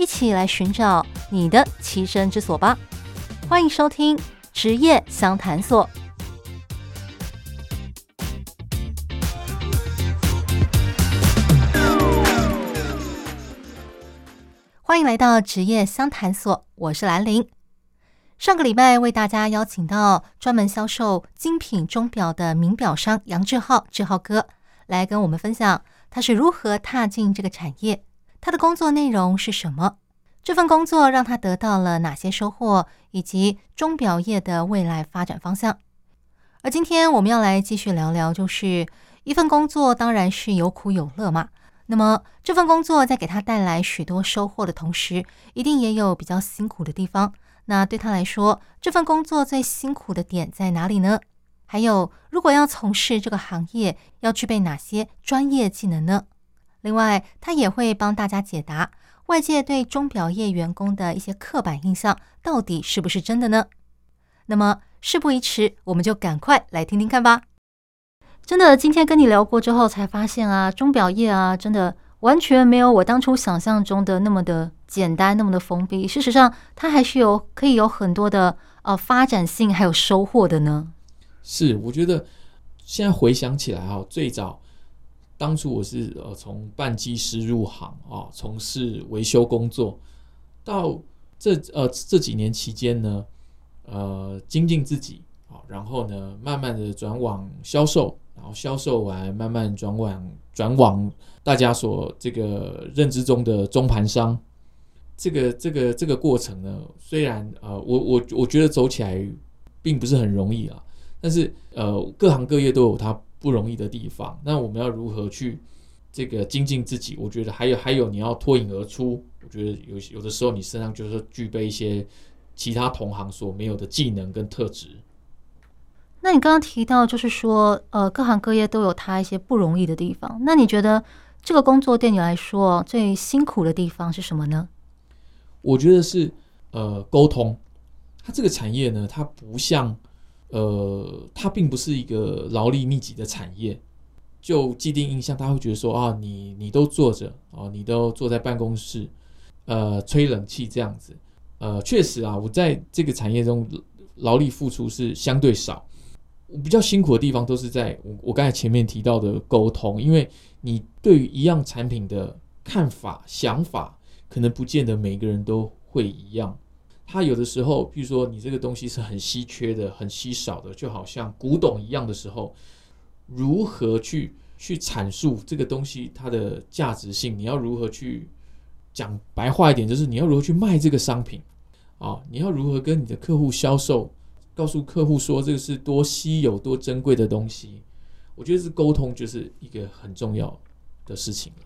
一起来寻找你的栖身之所吧！欢迎收听职业相谈所。欢迎来到职业相谈所，我是兰玲。上个礼拜为大家邀请到专门销售精品钟表的名表商杨志浩，志浩哥来跟我们分享他是如何踏进这个产业，他的工作内容是什么，这份工作让他得到了哪些收获，以及钟表业的未来发展方向。而今天我们要来继续聊聊，就是一份工作当然是有苦有乐嘛。那么这份工作在给他带来许多收获的同时，一定也有比较辛苦的地方。那对他来说，这份工作最辛苦的点在哪里呢？还有，如果要从事这个行业，要具备哪些专业技能呢？另外，他也会帮大家解答外界对钟表业员工的一些刻板印象到底是不是真的呢？那么事不宜迟，我们就赶快来听听看吧。真的，今天跟你聊过之后，才发现啊，钟表业啊，真的完全没有我当初想象中的那么的简单，那么的封闭。事实上，它还是有可以有很多的呃发展性，还有收获的呢。是，我觉得现在回想起来哈，最早当初我是呃从半技师入行啊，从事维修工作，到这呃这几年期间呢，呃精进自己啊，然后呢，慢慢的转往销售。然后销售完，慢慢转往转往大家所这个认知中的中盘商，这个这个这个过程呢，虽然呃，我我我觉得走起来并不是很容易啊，但是呃，各行各业都有它不容易的地方。那我们要如何去这个精进自己？我觉得还有还有你要脱颖而出。我觉得有有的时候你身上就是具备一些其他同行所没有的技能跟特质。那你刚刚提到，就是说，呃，各行各业都有它一些不容易的地方。那你觉得这个工作对你来说最辛苦的地方是什么呢？我觉得是呃沟通。它这个产业呢，它不像呃，它并不是一个劳力密集的产业。就既定印象，他会觉得说啊，你你都坐着啊，你都坐在办公室，呃，吹冷气这样子。呃，确实啊，我在这个产业中劳力付出是相对少。我比较辛苦的地方都是在我我刚才前面提到的沟通，因为你对于一样产品的看法、想法，可能不见得每个人都会一样。他有的时候，比如说你这个东西是很稀缺的、很稀少的，就好像古董一样的时候，如何去去阐述这个东西它的价值性？你要如何去讲白话一点，就是你要如何去卖这个商品啊？你要如何跟你的客户销售？告诉客户说这个是多稀有、多珍贵的东西，我觉得是沟通就是一个很重要的事情了。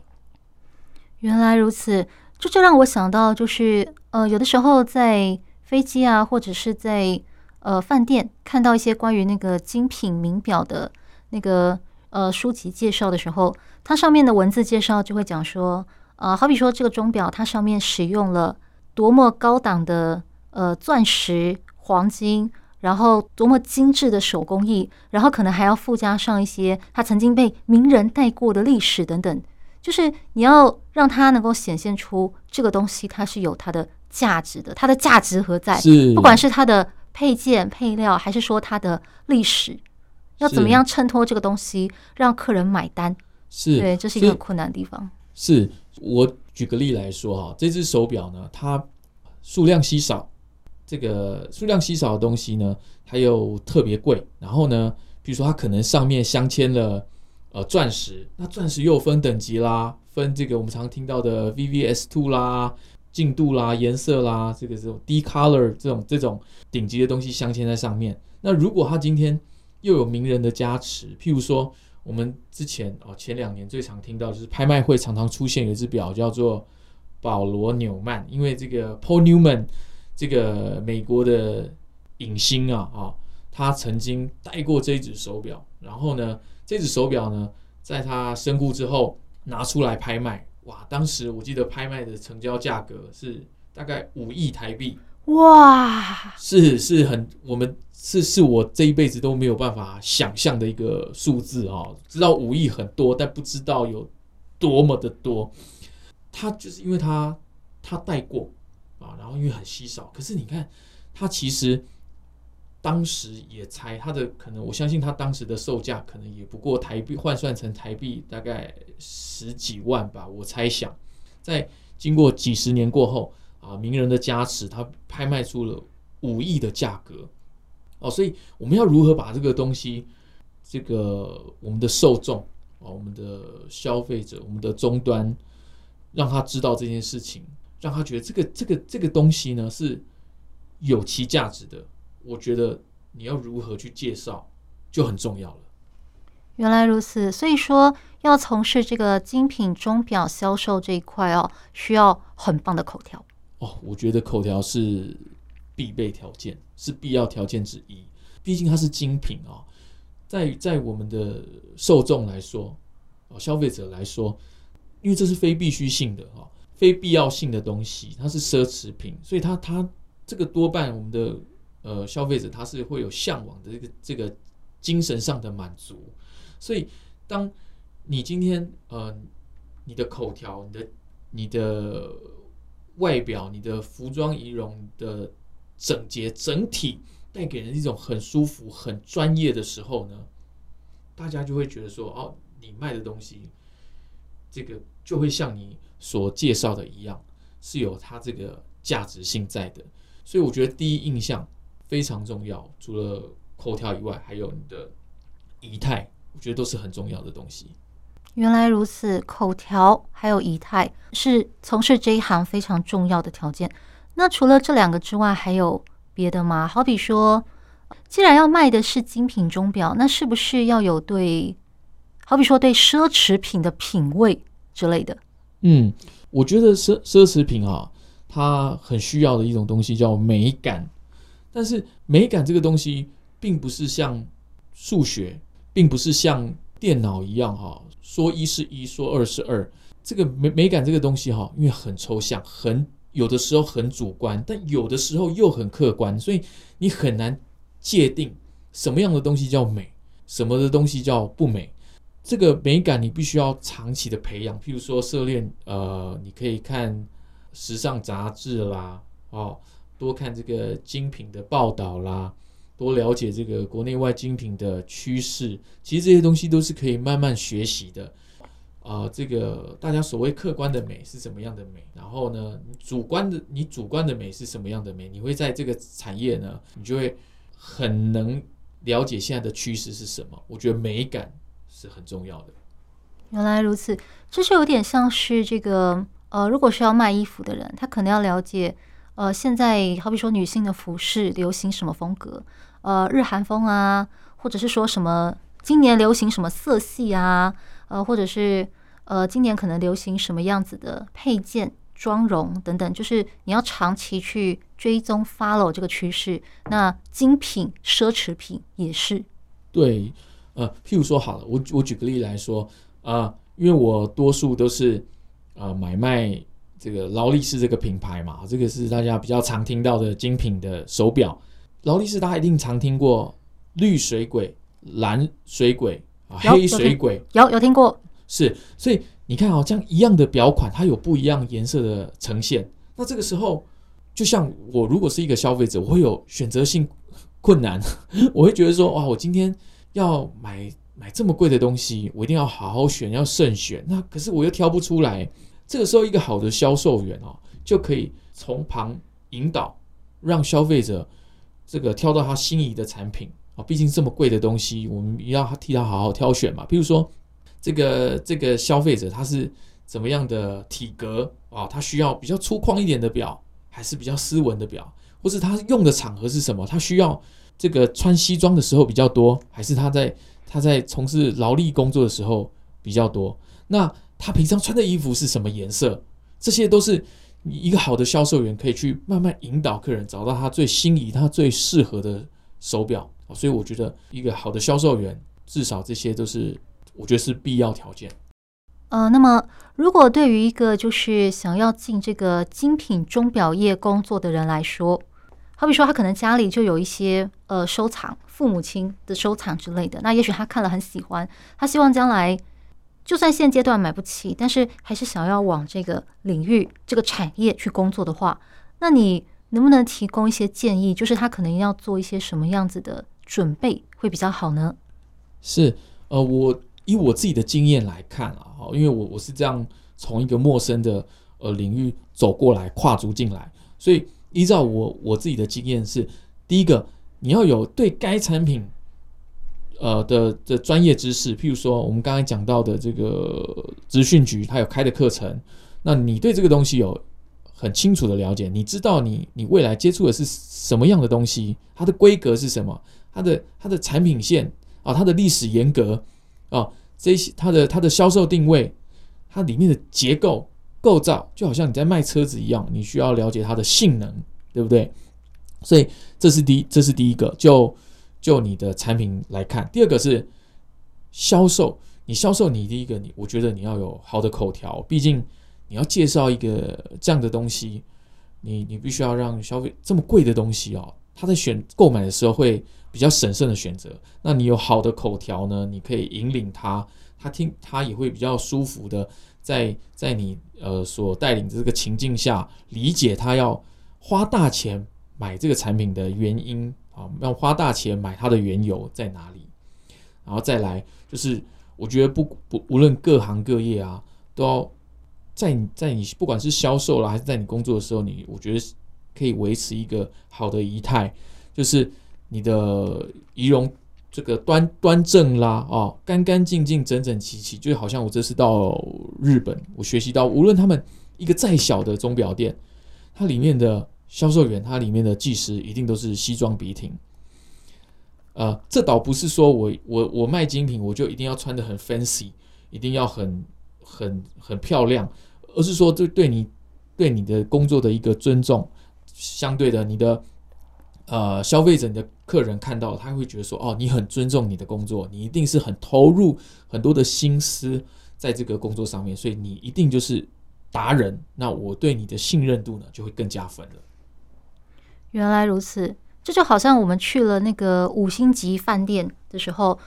原来如此，这就让我想到，就是呃，有的时候在飞机啊，或者是在呃饭店看到一些关于那个精品名表的那个呃书籍介绍的时候，它上面的文字介绍就会讲说，呃，好比说这个钟表，它上面使用了多么高档的呃钻石、黄金。然后多么精致的手工艺，然后可能还要附加上一些他曾经被名人戴过的历史等等，就是你要让它能够显现出这个东西它是有它的价值的，它的价值何在？是，不管是它的配件配料，还是说它的历史，要怎么样衬托这个东西让客人买单？是，对，这是一个很困难的地方。是我举个例来说哈，这只手表呢，它数量稀少。这个数量稀少的东西呢，它又特别贵。然后呢，比如说它可能上面镶嵌了呃钻石，那钻石又分等级啦，分这个我们常听到的 VVS2 啦、净度啦、颜色啦，这个这种 D color 这种这种顶级的东西镶嵌在上面。那如果它今天又有名人的加持，譬如说我们之前哦前两年最常听到就是拍卖会常常出现有一只表叫做保罗纽曼，因为这个 Paul Newman 这个美国的影星啊啊，他曾经戴过这一只手表，然后呢，这只手表呢，在他身故之后拿出来拍卖，哇，当时我记得拍卖的成交价格是大概五亿台币，哇，是是很我们是是我这一辈子都没有办法想象的一个数字啊，知道五亿很多，但不知道有多么的多。他就是因为他他戴过啊，然后因为很稀少，可是你看他其实当时也才他的可能，我相信他当时的售价可能也不过台币换算成台币大概十几万吧，我猜想，在经过几十年过后啊，名人的加持，他拍卖出了五亿的价格哦，所以我们要如何把这个东西，这个我们的受众啊，我们的消费者，我们的终端。让他知道这件事情，让他觉得这个这个这个东西呢是有其价值的。我觉得你要如何去介绍就很重要了。原来如此，所以说要从事这个精品钟表销售这一块哦，需要很棒的口条哦。我觉得口条是必备条件，是必要条件之一。毕竟它是精品哦，在在我们的受众来说，哦，消费者来说。因为这是非必须性的哈，非必要性的东西，它是奢侈品，所以它它这个多半我们的呃消费者他是会有向往的这个这个精神上的满足，所以当你今天呃你的口条、你的你的外表、你的服装仪容的整洁整体带给人一种很舒服、很专业的时候呢，大家就会觉得说哦，你卖的东西。这个就会像你所介绍的一样，是有它这个价值性在的，所以我觉得第一印象非常重要。除了口条以外，还有你的仪态，我觉得都是很重要的东西。原来如此，口条还有仪态是从事这一行非常重要的条件。那除了这两个之外，还有别的吗？好比说，既然要卖的是精品钟表，那是不是要有对？好比说，对奢侈品的品味之类的。嗯，我觉得奢奢侈品啊，它很需要的一种东西叫美感。但是美感这个东西，并不是像数学，并不是像电脑一样哈，说一是一，说二是二。这个美美感这个东西哈，因为很抽象，很有的时候很主观，但有的时候又很客观，所以你很难界定什么样的东西叫美，什么的东西叫不美。这个美感你必须要长期的培养，譬如说涉猎，呃，你可以看时尚杂志啦，哦，多看这个精品的报道啦，多了解这个国内外精品的趋势。其实这些东西都是可以慢慢学习的。啊、呃，这个大家所谓客观的美是什么样的美？然后呢，主观的你主观的美是什么样的美？你会在这个产业呢，你就会很能了解现在的趋势是什么。我觉得美感。是很重要的。原来如此，这是有点像是这个呃，如果是要卖衣服的人，他可能要了解呃，现在好比说女性的服饰流行什么风格，呃，日韩风啊，或者是说什么今年流行什么色系啊，呃，或者是呃，今年可能流行什么样子的配件、妆容等等，就是你要长期去追踪 follow 这个趋势。那精品奢侈品也是对。呃，譬如说好了，我我举个例来说啊，呃，因为我多数都是呃买卖这个劳力士这个品牌嘛，这个是大家比较常听到的精品的手表。劳力士大家一定常听过绿水鬼、蓝水鬼啊、黑水鬼，有有听过？是，所以你看哦，这样一样的表款，它有不一样颜色的呈现。那这个时候，就像我如果是一个消费者，我会有选择性困难，我会觉得说哇，我今天。要买买这么贵的东西，我一定要好好选，要慎选。那可是我又挑不出来。这个时候，一个好的销售员哦，就可以从旁引导，让消费者这个挑到他心仪的产品啊。毕竟这么贵的东西，我们要替他好好挑选嘛。比如说，这个这个消费者他是怎么样的体格啊？他需要比较粗犷一点的表，还是比较斯文的表？或是他用的场合是什么？他需要。这个穿西装的时候比较多，还是他在他在从事劳力工作的时候比较多？那他平常穿的衣服是什么颜色？这些都是一个好的销售员可以去慢慢引导客人找到他最心仪、他最适合的手表。所以我觉得一个好的销售员，至少这些都是我觉得是必要条件。呃，那么如果对于一个就是想要进这个精品钟表业工作的人来说，好比说他可能家里就有一些呃收藏，父母亲的收藏之类的，那也许他看了很喜欢，他希望将来就算现阶段买不起，但是还是想要往这个领域、这个产业去工作的话，那你能不能提供一些建议？就是他可能要做一些什么样子的准备会比较好呢？是，呃，我。以我自己的经验来看啊，因为我我是这样从一个陌生的呃领域走过来，跨足进来，所以依照我我自己的经验是，第一个你要有对该产品呃的的专业知识，譬如说我们刚才讲到的这个资讯局，它有开的课程，那你对这个东西有很清楚的了解，你知道你你未来接触的是什么样的东西，它的规格是什么，它的它的产品线啊，它的历史沿革。啊，这些它的它的销售定位，它里面的结构构造，就好像你在卖车子一样，你需要了解它的性能，对不对？所以这是第，这是第一个，就就你的产品来看。第二个是销售，你销售你第一个，你我觉得你要有好的口条，毕竟你要介绍一个这样的东西，你你必须要让消费这么贵的东西哦，他在选购买的时候会。比较审慎的选择，那你有好的口条呢？你可以引领他，他听他也会比较舒服的在在你呃所带领的这个情境下，理解他要花大钱买这个产品的原因啊，要花大钱买它的缘由在哪里？然后再来就是，我觉得不不无论各行各业啊，都要在你在你不管是销售啦，还是在你工作的时候，你我觉得可以维持一个好的仪态，就是。你的仪容这个端端正啦，哦，干干净净、整整齐齐，就好像我这次到日本，我学习到，无论他们一个再小的钟表店，它里面的销售员，他里面的技师一定都是西装笔挺。呃，这倒不是说我我我卖精品，我就一定要穿的很 fancy，一定要很很很漂亮，而是说这对你对你的工作的一个尊重，相对的你的。呃，消费者你的客人看到，他会觉得说：“哦，你很尊重你的工作，你一定是很投入很多的心思在这个工作上面，所以你一定就是达人。那我对你的信任度呢，就会更加分了。”原来如此，这就好像我们去了那个五星级饭店的时候，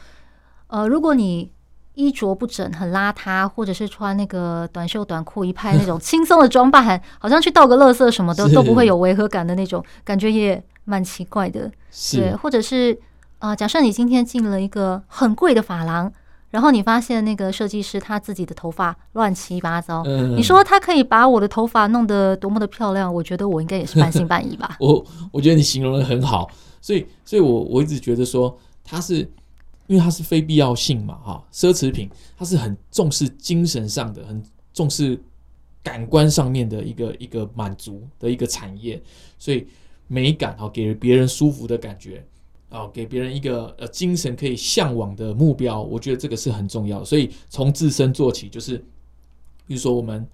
呃，如果你衣着不整、很邋遢，或者是穿那个短袖短裤一派那种轻松的装扮，好像去倒个垃圾什么的都不会有违和感的那种感觉，也蛮奇怪的。是。对，或者是啊、呃，假设你今天进了一个很贵的发廊，然后你发现那个设计师他自己的头发乱七八糟，嗯、你说他可以把我的头发弄得多么的漂亮？我觉得我应该也是半信半疑吧。我我觉得你形容的很好，所以所以我我一直觉得说他是。因为它是非必要性嘛，哈，奢侈品它是很重视精神上的，很重视感官上面的一个一个满足的一个产业，所以美感哈，给别人舒服的感觉啊，给别人一个呃精神可以向往的目标，我觉得这个是很重要的。所以从自身做起，就是比如说我们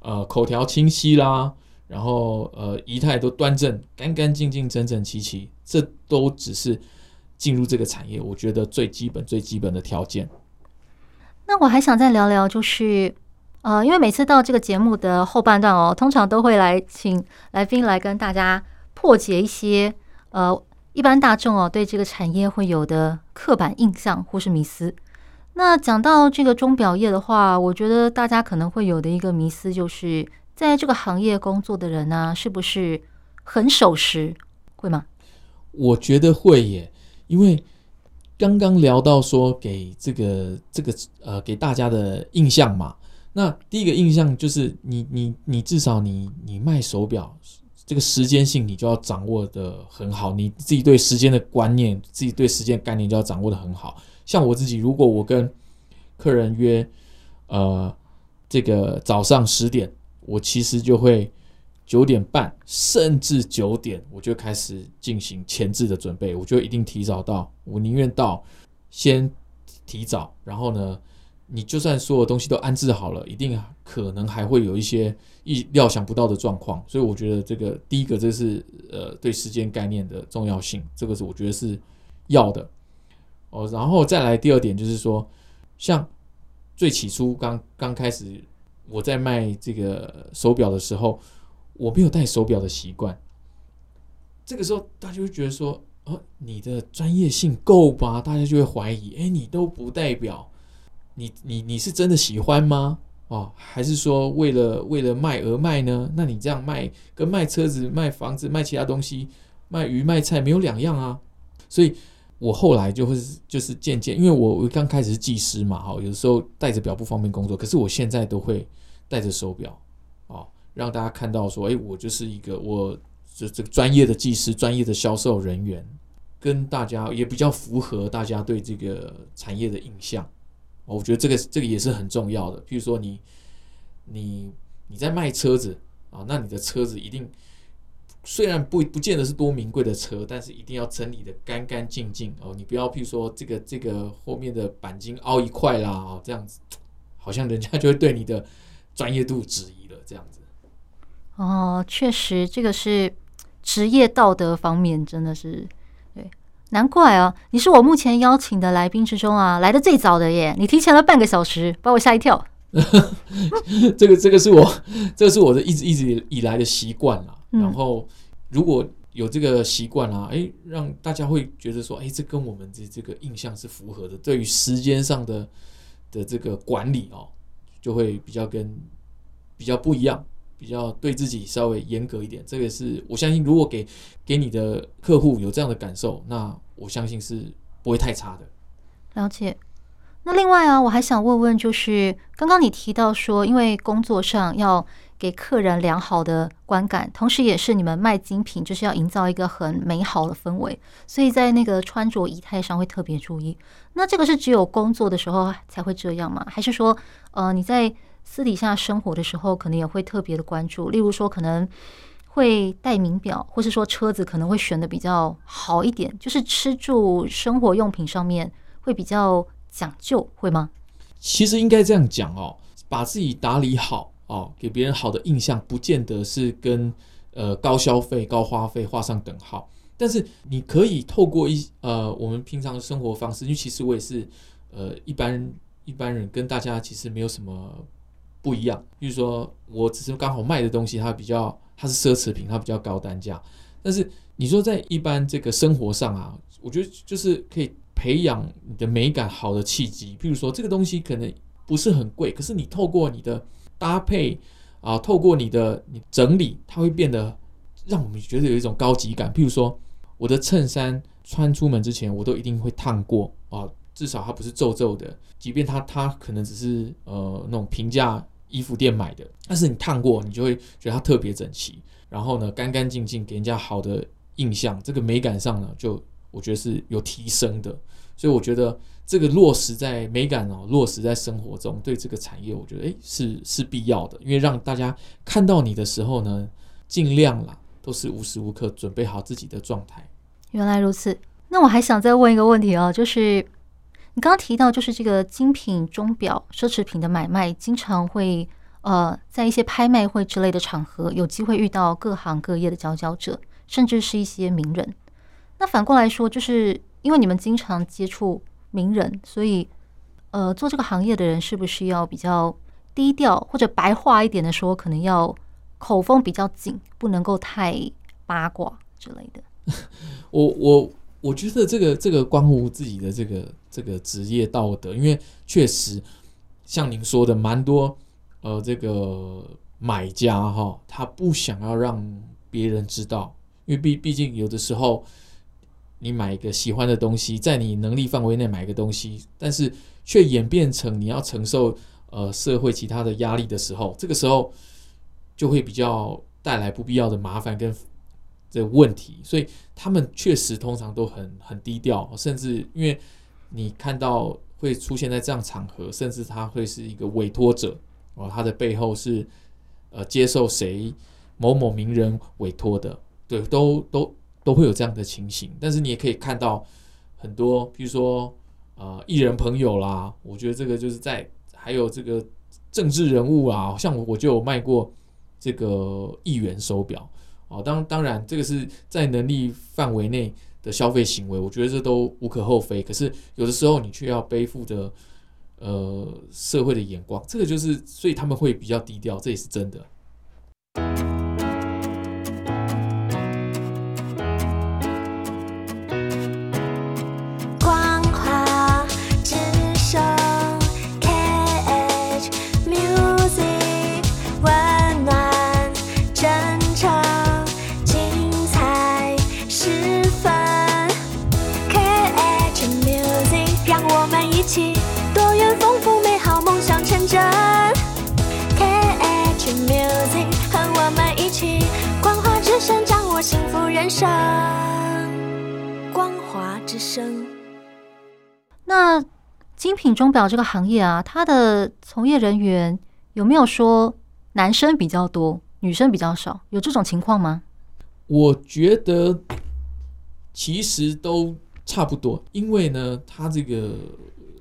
呃口条清晰啦，然后呃仪态都端正、干干净净、整整齐齐，这都只是。进入这个产业，我觉得最基本、最基本的条件。那我还想再聊聊，就是呃，因为每次到这个节目的后半段哦，通常都会来请来宾来跟大家破解一些呃一般大众哦对这个产业会有的刻板印象或是迷思。那讲到这个钟表业的话，我觉得大家可能会有的一个迷思就是，在这个行业工作的人呢，是不是很守时？会吗？我觉得会耶。因为刚刚聊到说给这个这个呃给大家的印象嘛，那第一个印象就是你你你至少你你卖手表这个时间性你就要掌握得很好，你自己对时间的观念，自己对时间概念就要掌握得很好。像我自己，如果我跟客人约呃这个早上十点，我其实就会。九点半甚至九点，我就开始进行前置的准备。我就一定提早到，我宁愿到先提早，然后呢，你就算所有东西都安置好了，一定可能还会有一些意料想不到的状况。所以我觉得这个第一个，这是呃对时间概念的重要性，这个是我觉得是要的哦。然后再来第二点就是说，像最起初刚刚开始我在卖这个手表的时候，我没有戴手表的习惯，这个时候大家会觉得说。哦，你的专业性够吧？大家就会怀疑，哎，你都不代表你你你是真的喜欢吗？哦，还是说为了为了卖而卖呢？那你这样卖跟卖车子、卖房子、卖其他东西、卖鱼卖菜没有两样啊？所以我后来就会就是渐渐，因为我我刚开始是技师嘛，哈，有时候带着表不方便工作，可是我现在都会带着手表，哦，让大家看到说，哎，我就是一个我。就这个专业的技师、专业的销售人员，跟大家也比较符合大家对这个产业的印象。我觉得这个这个也是很重要的。譬如说你，你你在卖车子啊，那你的车子一定虽然不不见得是多名贵的车，但是一定要整理的干干净净哦。你不要譬如说这个这个后面的钣金凹一块啦，哦，这样子好像人家 就会对你的专业度质疑了。这样子哦，确实这个是。职业道德方面真的是，难怪哦！你是我目前邀请的来宾之中啊，来的最早的耶！你提前了半个小时，把我吓一跳。这个这个是我，这个是我的一直一直以来的习惯啦。嗯、然后如果有这个习惯啊，哎，让大家会觉得说，哎，这跟我们这这个印象是符合的。对于时间上的的这个管理哦，就会比较跟比较不一样。比较对自己稍微严格一点，这个是我相信，如果给给你的客户有这样的感受，那我相信是不会太差的。了解。那另外啊，我还想问问，就是刚刚你提到说，因为工作上要给客人良好的观感，同时也是你们卖精品，就是要营造一个很美好的氛围，所以在那个穿着仪态上会特别注意。那这个是只有工作的时候才会这样吗？还是说，呃，你在私底下生活的时候，可能也会特别的关注，例如说可能会戴名表，或是说车子可能会选的比较好一点，就是吃住生活用品上面会比较讲究，会吗？其实应该这样讲哦，把自己打理好哦，给别人好的印象，不见得是跟呃高消费、高花费画上等号。但是你可以透过一呃我们平常的生活方式，因为其实我也是呃一般一般人，跟大家其实没有什么。不一样，比如说，我只是刚好卖的东西，它比较它是奢侈品，它比较高单价。但是你说在一般这个生活上啊，我觉得就是可以培养你的美感好的契机。譬如说，这个东西可能不是很贵，可是你透过你的搭配啊，透过你的你整理，它会变得让我们觉得有一种高级感。譬如说，我的衬衫穿出门之前，我都一定会烫过啊，至少它不是皱皱的，即便它它可能只是呃那种平价。衣服店买的，但是你烫过，你就会觉得它特别整齐，然后呢，干干净净，给人家好的印象。这个美感上呢，就我觉得是有提升的。所以我觉得这个落实在美感哦，落实在生活中，对这个产业，我觉得诶是是必要的。因为让大家看到你的时候呢，尽量啦，都是无时无刻准备好自己的状态。原来如此，那我还想再问一个问题哦，就是。你刚刚提到，就是这个精品钟表、奢侈品的买卖，经常会呃，在一些拍卖会之类的场合，有机会遇到各行各业的佼佼者，甚至是一些名人。那反过来说，就是因为你们经常接触名人，所以呃，做这个行业的人是不是要比较低调，或者白话一点的说，可能要口风比较紧，不能够太八卦之类的？我 我。我觉得这个这个关乎自己的这个这个职业道德，因为确实像您说的，蛮多呃这个买家哈，他不想要让别人知道，因为毕毕竟有的时候你买一个喜欢的东西，在你能力范围内买一个东西，但是却演变成你要承受呃社会其他的压力的时候，这个时候就会比较带来不必要的麻烦跟。的问题，所以他们确实通常都很很低调，甚至因为你看到会出现在这样场合，甚至他会是一个委托者哦，他的背后是呃接受谁某某名人委托的，对，都都都会有这样的情形。但是你也可以看到很多，比如说啊艺人朋友啦，我觉得这个就是在还有这个政治人物啊，像我我就有卖过这个议员手表好，当当然这个是在能力范围内的消费行为，我觉得这都无可厚非。可是有的时候你却要背负着呃社会的眼光，这个就是所以他们会比较低调，这也是真的。那精品钟表这个行业啊，它的从业人员有没有说男生比较多，女生比较少？有这种情况吗？我觉得其实都差不多，因为呢，它这个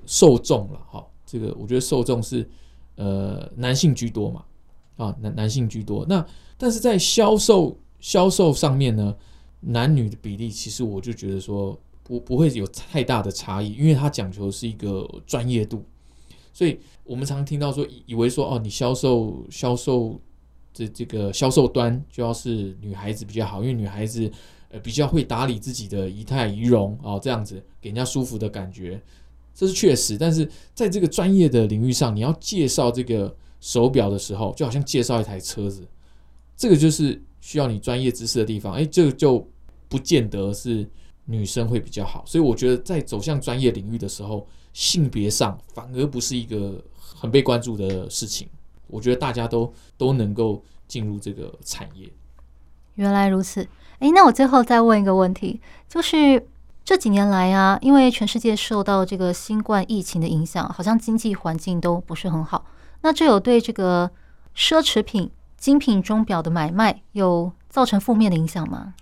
受众了哈，这个我觉得受众是呃男性居多嘛，啊男男性居多。那但是在销售销售上面呢，男女的比例其实我就觉得说。不不会有太大的差异，因为它讲求是一个专业度，所以我们常听到说，以为说哦，你销售销售这这个销售端就要是女孩子比较好，因为女孩子呃比较会打理自己的仪态仪容哦，这样子给人家舒服的感觉，这是确实。但是在这个专业的领域上，你要介绍这个手表的时候，就好像介绍一台车子，这个就是需要你专业知识的地方。哎，这个就不见得是。女生会比较好，所以我觉得在走向专业领域的时候，性别上反而不是一个很被关注的事情。我觉得大家都都能够进入这个产业。原来如此，诶，那我最后再问一个问题，就是这几年来啊，因为全世界受到这个新冠疫情的影响，好像经济环境都不是很好。那这有对这个奢侈品、精品钟表的买卖有造成负面的影响吗？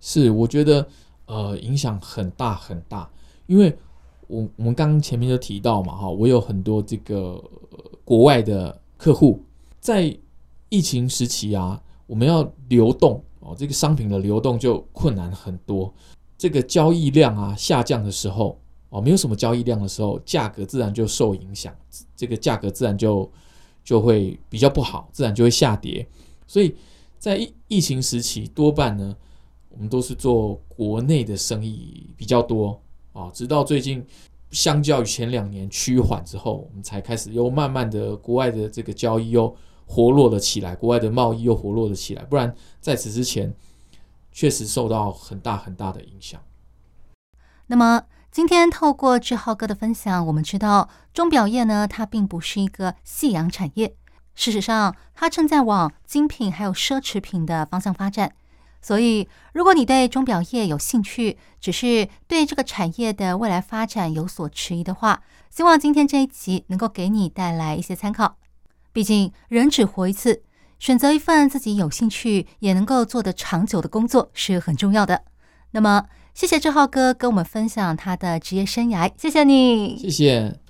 是，我觉得。呃，影响很大很大，因为我我们刚前面就提到嘛，哈，我有很多这个国外的客户，在疫情时期啊，我们要流动哦，这个商品的流动就困难很多，这个交易量啊下降的时候哦，没有什么交易量的时候，价格自然就受影响，这个价格自然就就会比较不好，自然就会下跌，所以在疫疫情时期多半呢。我们都是做国内的生意比较多啊，直到最近，相较于前两年趋缓之后，我们才开始又慢慢的国外的这个交易又活络了起来，国外的贸易又活络了起来。不然在此之前，确实受到很大很大的影响。那么今天透过志浩哥的分享，我们知道钟表业呢，它并不是一个夕阳产业，事实上，它正在往精品还有奢侈品的方向发展。所以，如果你对钟表业有兴趣，只是对这个产业的未来发展有所迟疑的话，希望今天这一集能够给你带来一些参考。毕竟，人只活一次，选择一份自己有兴趣也能够做得长久的工作是很重要的。那么，谢谢志浩哥跟我们分享他的职业生涯，谢谢你，谢谢。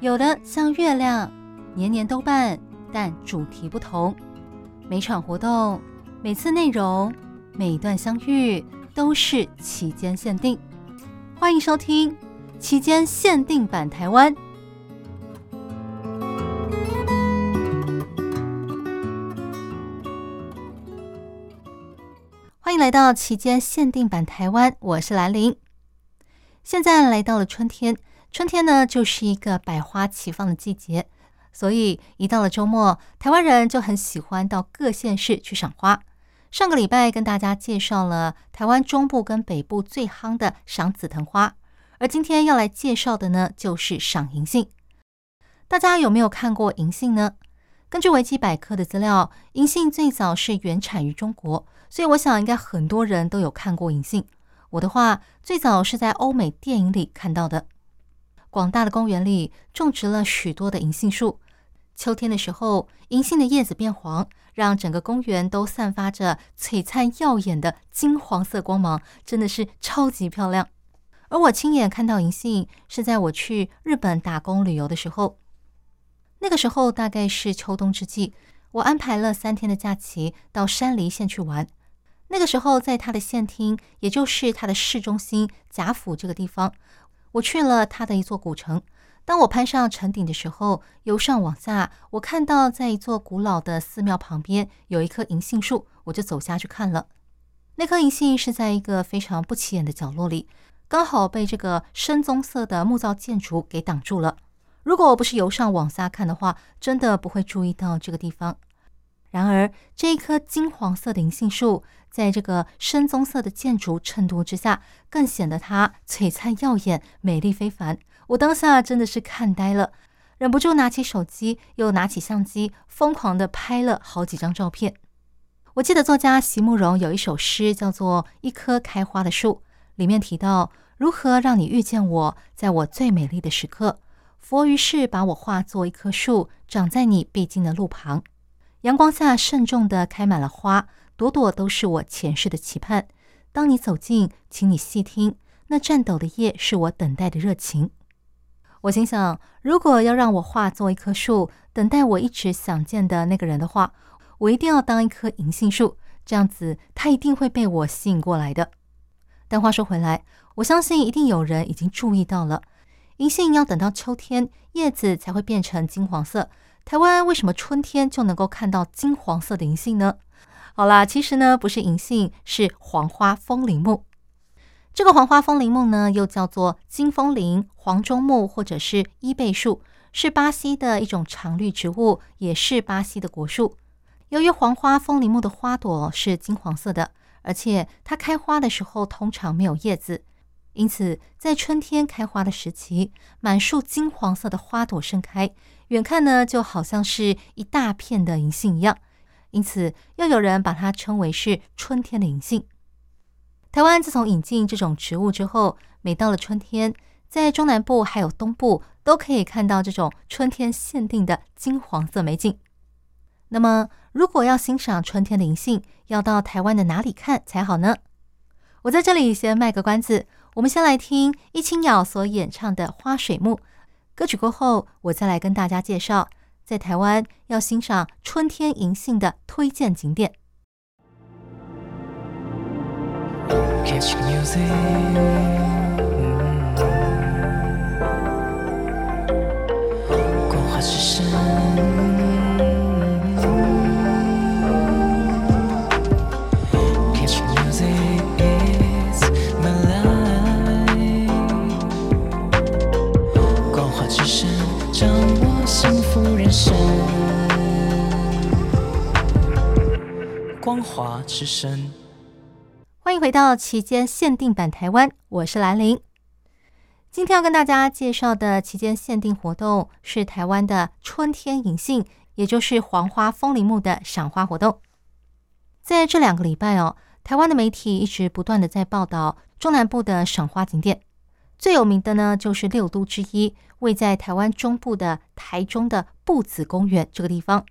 有的像月亮，年年都办，但主题不同。每场活动、每次内容、每段相遇，都是期间限定。欢迎收听期间限定版台湾。欢迎来到期间限定版台湾，我是兰陵。现在来到了春天，春天呢就是一个百花齐放的季节，所以一到了周末，台湾人就很喜欢到各县市去赏花。上个礼拜跟大家介绍了台湾中部跟北部最夯的赏紫藤花，而今天要来介绍的呢就是赏银杏。大家有没有看过银杏呢？根据维基百科的资料，银杏最早是原产于中国，所以我想应该很多人都有看过银杏。我的话，最早是在欧美电影里看到的。广大的公园里种植了许多的银杏树。秋天的时候，银杏的叶子变黄，让整个公园都散发着璀璨耀眼的金黄色光芒，真的是超级漂亮。而我亲眼看到银杏，是在我去日本打工旅游的时候。那个时候大概是秋冬之际，我安排了三天的假期到山梨县去玩。那个时候，在他的县厅，也就是他的市中心甲府这个地方，我去了他的一座古城。当我攀上城顶的时候，由上往下，我看到在一座古老的寺庙旁边有一棵银杏树，我就走下去看了。那棵银杏是在一个非常不起眼的角落里，刚好被这个深棕色的木造建筑给挡住了。如果我不是由上往下看的话，真的不会注意到这个地方。然而，这一棵金黄色的银杏树，在这个深棕色的建筑衬托之下，更显得它璀璨耀眼、美丽非凡。我当下真的是看呆了，忍不住拿起手机，又拿起相机，疯狂地拍了好几张照片。我记得作家席慕蓉有一首诗，叫做《一棵开花的树》，里面提到如何让你遇见我，在我最美丽的时刻。佛于是把我化作一棵树，长在你必经的路旁。阳光下慎重地开满了花，朵朵都是我前世的期盼。当你走近，请你细听，那颤抖的叶是我等待的热情。我心想，如果要让我化作一棵树，等待我一直想见的那个人的话，我一定要当一棵银杏树，这样子他一定会被我吸引过来的。但话说回来，我相信一定有人已经注意到了，银杏要等到秋天，叶子才会变成金黄色。台湾为什么春天就能够看到金黄色的银杏呢？好啦，其实呢不是银杏，是黄花风铃木。这个黄花风铃木呢，又叫做金风铃、黄中木或者是伊贝树，是巴西的一种常绿植物，也是巴西的国树。由于黄花风铃木的花朵是金黄色的，而且它开花的时候通常没有叶子。因此，在春天开花的时期，满树金黄色的花朵盛开，远看呢就好像是一大片的银杏一样。因此，又有人把它称为是春天的银杏。台湾自从引进这种植物之后，每到了春天，在中南部还有东部都可以看到这种春天限定的金黄色美景。那么，如果要欣赏春天的银杏，要到台湾的哪里看才好呢？我在这里先卖个关子。我们先来听一青鸟所演唱的《花水木》歌曲，过后我再来跟大家介绍在台湾要欣赏春天银杏的推荐景点。光华只剩，花之声欢迎回到期间限定版台湾，我是兰陵。今天要跟大家介绍的期间限定活动是台湾的春天银杏，也就是黄花风铃木的赏花活动。在这两个礼拜哦，台湾的媒体一直不断的在报道中南部的赏花景点，最有名的呢就是六都之一，位在台湾中部的台中的步子公园这个地方。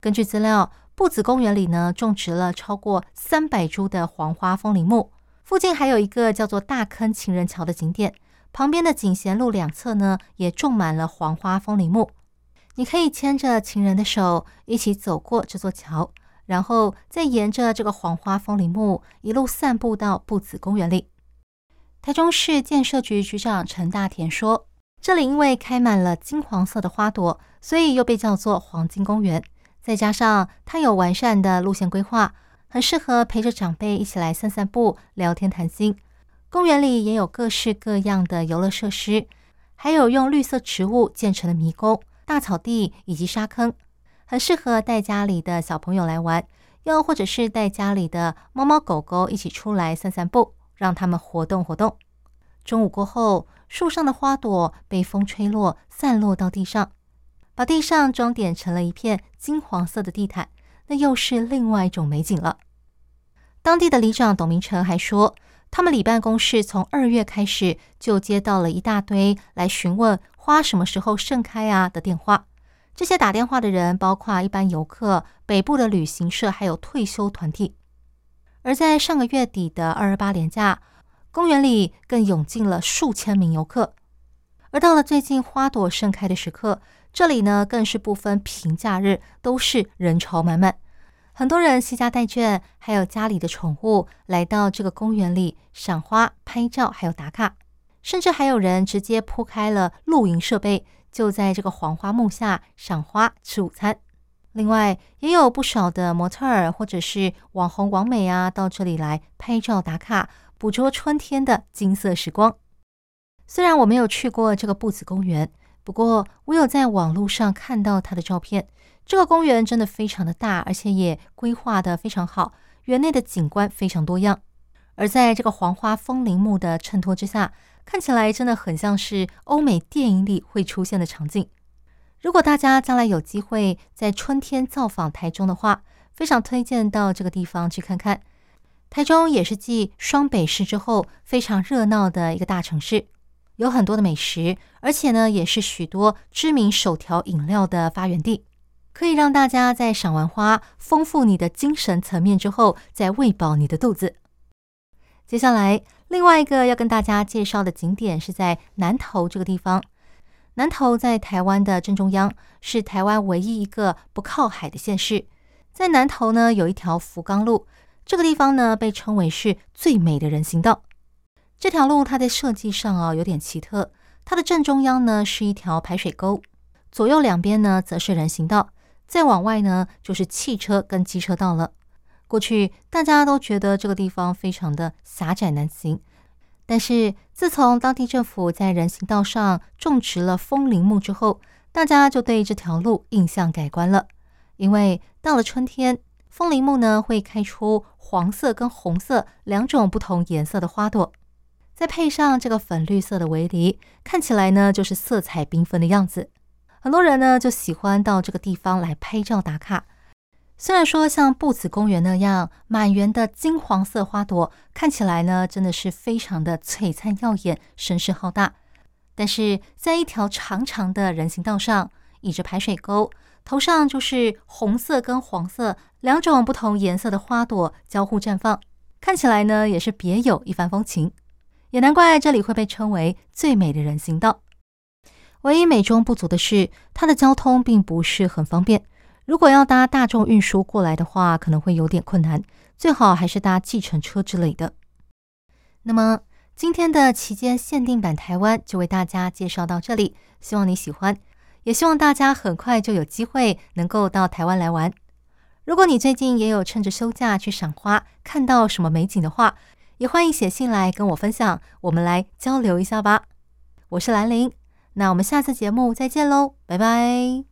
根据资料。步子公园里呢，种植了超过三百株的黄花风铃木，附近还有一个叫做大坑情人桥的景点，旁边的景贤路两侧呢，也种满了黄花风铃木。你可以牵着情人的手，一起走过这座桥，然后再沿着这个黄花风铃木一路散步到步子公园里。台中市建设局局长陈大田说：“这里因为开满了金黄色的花朵，所以又被叫做黄金公园。”再加上它有完善的路线规划，很适合陪着长辈一起来散散步、聊天谈心。公园里也有各式各样的游乐设施，还有用绿色植物建成的迷宫、大草地以及沙坑，很适合带家里的小朋友来玩，又或者是带家里的猫猫狗狗一起出来散散步，让他们活动活动。中午过后，树上的花朵被风吹落，散落到地上，把地上装点成了一片金黄色的地毯，那又是另外一种美景了。当地的里长董明成还说，他们里办公室从二月开始就接到了一大堆来询问花什么时候盛开啊的电话。这些打电话的人包括一般游客、北部的旅行社，还有退休团体。而在上个月底的二二八连假，公园里更涌进了数千名游客。而到了最近花朵盛开的时刻，这里呢更是不分平假日，都是人潮满满。很多人携家带眷，还有家里的宠物，来到这个公园里赏花、拍照，还有打卡，甚至还有人直接铺开了露营设备，就在这个黄花木下赏花、吃午餐。另外，也有不少的模特儿或者是网红、网美啊，到这里来拍照打卡，捕捉春天的金色时光。虽然我没有去过这个步子公园，不过我有在网络上看到它的照片。这个公园真的非常的大，而且也规划得非常好，园内的景观非常多样。而在这个黄花风铃木的衬托之下，看起来真的很像是欧美电影里会出现的场景。如果大家将来有机会在春天造访台中的话，非常推荐到这个地方去看看。台中也是继双北市之后非常热闹的一个大城市，有很多的美食，而且呢也是许多知名手调饮料的发源地。可以让大家在赏完花，丰富你的精神层面之后，再喂饱你的肚子。接下来，另外一个要跟大家介绍的景点是在南投这个地方。南投在台湾的正中央，是台湾唯一一个不靠海的县市。在南投呢，有一条福冈路，这个地方呢被称为是最美的人行道。这条路它在设计上啊有点奇特，它的正中央呢是一条排水沟，左右两边呢则是人行道。再往外呢，就是汽车跟机车道了。过去大家都觉得这个地方非常的狭窄难行，但是自从当地政府在人行道上种植了风铃木之后，大家就对这条路印象改观了。因为到了春天，风铃木呢会开出黄色跟红色两种不同颜色的花朵，再配上这个粉绿色的围篱，看起来呢就是色彩缤纷的样子。很多人呢就喜欢到这个地方来拍照打卡。虽然说像步子公园那样满园的金黄色花朵看起来呢真的是非常的璀璨耀眼、声势浩大，但是在一条长长的人行道上，倚着排水沟，头上就是红色跟黄色两种不同颜色的花朵交互绽放，看起来呢也是别有一番风情。也难怪这里会被称为最美的人行道。唯一美中不足的是，它的交通并不是很方便。如果要搭大众运输过来的话，可能会有点困难。最好还是搭计程车之类的。那么，今天的期间限定版台湾就为大家介绍到这里，希望你喜欢，也希望大家很快就有机会能够到台湾来玩。如果你最近也有趁着休假去赏花，看到什么美景的话，也欢迎写信来跟我分享，我们来交流一下吧。我是兰陵。那我们下次节目再见喽，拜拜。